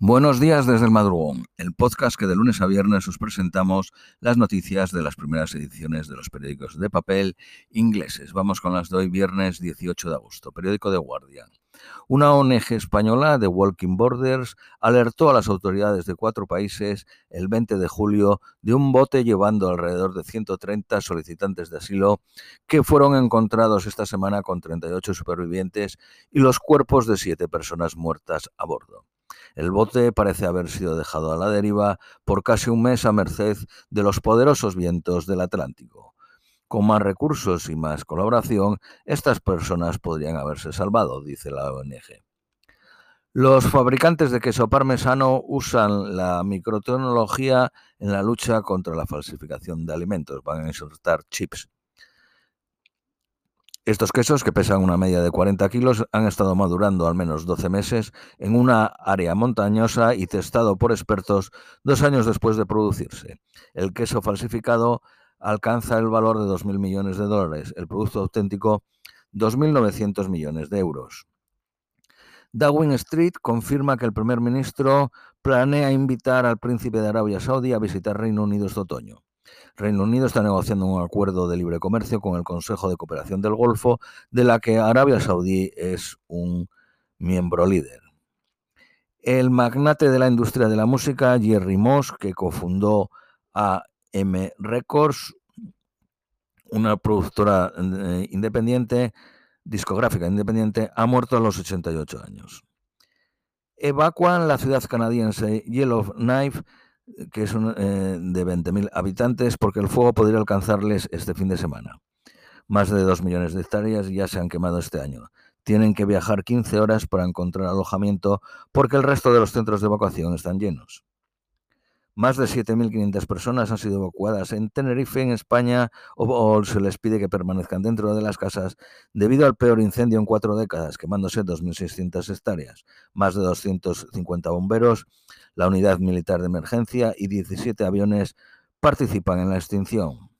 Buenos días desde el madrugón, el podcast que de lunes a viernes os presentamos las noticias de las primeras ediciones de los periódicos de papel ingleses. Vamos con las de hoy, viernes 18 de agosto. Periódico de Guardian. Una ONG española, de Walking Borders, alertó a las autoridades de cuatro países el 20 de julio de un bote llevando alrededor de 130 solicitantes de asilo que fueron encontrados esta semana con 38 supervivientes y los cuerpos de siete personas muertas a bordo. El bote parece haber sido dejado a la deriva por casi un mes a merced de los poderosos vientos del Atlántico. Con más recursos y más colaboración, estas personas podrían haberse salvado, dice la ONG. Los fabricantes de queso parmesano usan la microtecnología en la lucha contra la falsificación de alimentos. Van a insertar chips estos quesos, que pesan una media de 40 kilos, han estado madurando al menos 12 meses en una área montañosa y testado por expertos dos años después de producirse. El queso falsificado alcanza el valor de 2.000 millones de dólares, el producto auténtico 2.900 millones de euros. Downing Street confirma que el primer ministro planea invitar al príncipe de Arabia Saudí a visitar Reino Unido este otoño. Reino Unido está negociando un acuerdo de libre comercio con el Consejo de Cooperación del Golfo, de la que Arabia Saudí es un miembro líder. El magnate de la industria de la música, Jerry Moss, que cofundó AM Records, una productora eh, independiente, discográfica independiente, ha muerto a los 88 años. Evacuan la ciudad canadiense Yellowknife que es eh, de 20.000 habitantes, porque el fuego podría alcanzarles este fin de semana. Más de 2 millones de hectáreas ya se han quemado este año. Tienen que viajar 15 horas para encontrar alojamiento porque el resto de los centros de evacuación están llenos. Más de 7.500 personas han sido evacuadas en Tenerife, en España, o, se les pide que permanezcan dentro de las casas debido al peor incendio en cuatro décadas, quemándose 2.600 hectáreas. Más de 250 bomberos, la unidad militar de emergencia y 17 aviones participan en la extinción.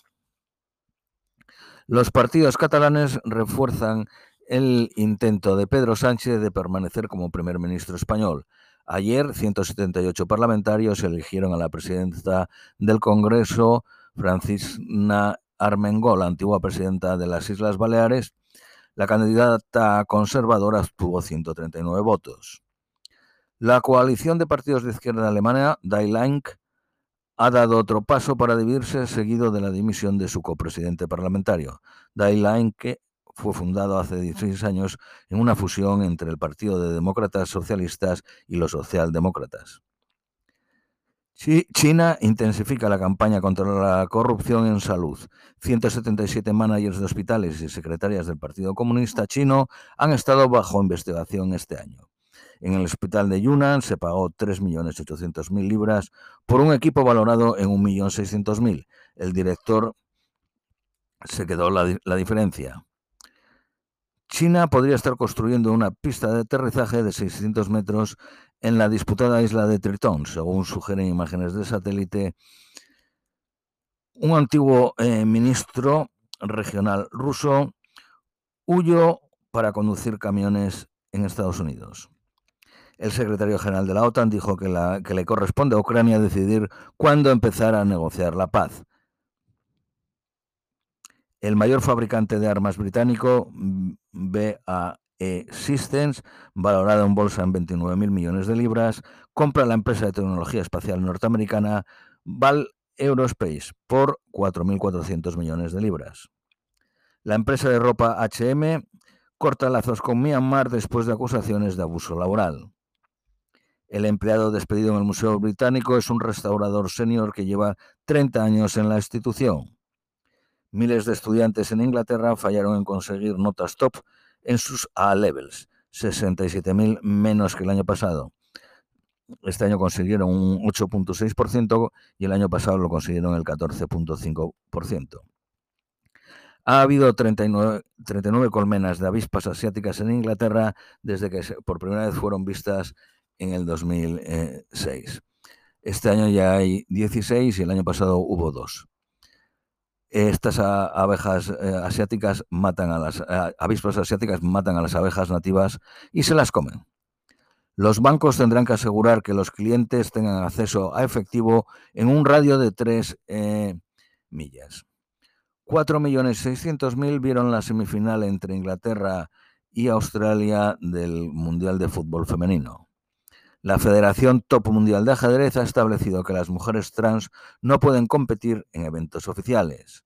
Los partidos catalanes refuerzan el intento de Pedro Sánchez de permanecer como primer ministro español. Ayer, 178 parlamentarios eligieron a la presidenta del Congreso, Francisca Armengol, antigua presidenta de las Islas Baleares. La candidata conservadora obtuvo 139 votos. La coalición de partidos de izquierda alemana, Die Linke, ha dado otro paso para dividirse seguido de la dimisión de su copresidente parlamentario. Die Linke fue fundado hace 16 años en una fusión entre el Partido de Demócratas Socialistas y los Socialdemócratas. China intensifica la campaña contra la corrupción en salud. 177 managers de hospitales y secretarias del Partido Comunista Chino han estado bajo investigación este año. En el hospital de Yunnan se pagó 3.800.000 libras por un equipo valorado en 1.600.000. El director se quedó la, la diferencia. China podría estar construyendo una pista de aterrizaje de 600 metros en la disputada isla de Tritón, según sugieren imágenes de satélite. Un antiguo eh, ministro regional ruso huyó para conducir camiones en Estados Unidos. El secretario general de la OTAN dijo que, que le corresponde a Ucrania decidir cuándo empezar a negociar la paz. El mayor fabricante de armas británico, mm, BAE Systems, valorado en bolsa en 29.000 millones de libras, compra la empresa de tecnología espacial norteamericana Val Aerospace por 4.400 millones de libras. La empresa de ropa HM corta lazos con Myanmar después de acusaciones de abuso laboral. El empleado despedido en el Museo Británico es un restaurador senior que lleva 30 años en la institución. Miles de estudiantes en Inglaterra fallaron en conseguir notas top en sus A-levels, 67.000 menos que el año pasado. Este año consiguieron un 8.6% y el año pasado lo consiguieron el 14.5%. Ha habido 39, 39, colmenas de avispas asiáticas en Inglaterra desde que por primera vez fueron vistas en el 2006. Este año ya hay 16 y el año pasado hubo dos estas abejas eh, asiáticas matan a las avispas asiáticas matan a las abejas nativas y se las comen. Los bancos tendrán que asegurar que los clientes tengan acceso a efectivo en un radio de 3 eh, millas. 4.600.000 vieron la semifinal entre Inglaterra y Australia del Mundial de Fútbol Femenino. La Federación Top Mundial de Ajedrez ha establecido que las mujeres trans no pueden competir en eventos oficiales.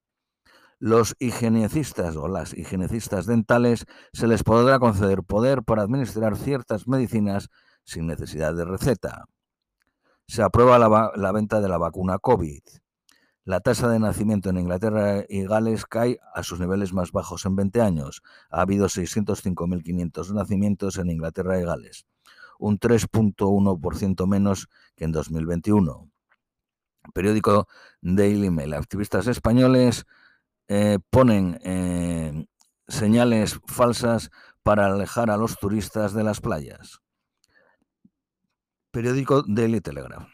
Los higienecistas o las higienecistas dentales se les podrá conceder poder para administrar ciertas medicinas sin necesidad de receta. Se aprueba la, la venta de la vacuna COVID. La tasa de nacimiento en Inglaterra y Gales cae a sus niveles más bajos en 20 años. Ha habido 605.500 nacimientos en Inglaterra y Gales, un 3.1% menos que en 2021. Periódico Daily Mail. Activistas españoles eh, ponen eh, señales falsas para alejar a los turistas de las playas. Periódico Daily Telegraph.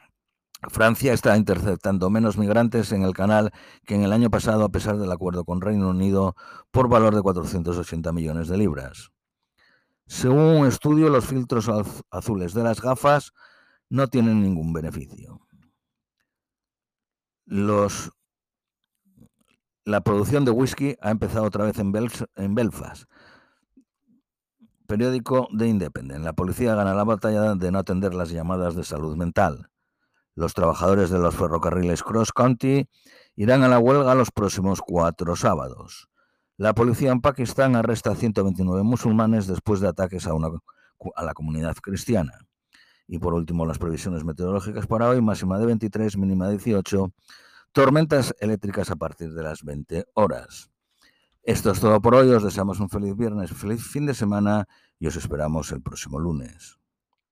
Francia está interceptando menos migrantes en el canal que en el año pasado a pesar del acuerdo con Reino Unido por valor de 480 millones de libras. Según un estudio, los filtros azules de las gafas no tienen ningún beneficio. La producción de whisky ha empezado otra vez en, Belfast. Periódico de Independent. La policía gana la batalla de no atender las llamadas de salud mental. Los trabajadores de los ferrocarriles Cross County irán a la huelga los próximos cuatro sábados. La policía en Pakistán arresta a 129 musulmanes después de ataques a, a la comunidad cristiana. Y por último, las previsiones meteorológicas para hoy, máxima de 23, mínima de 18 tormentas eléctricas a partir de las 20 horas. Esto es todo por hoy. Os deseamos un feliz viernes, feliz fin de semana y os esperamos el próximo lunes.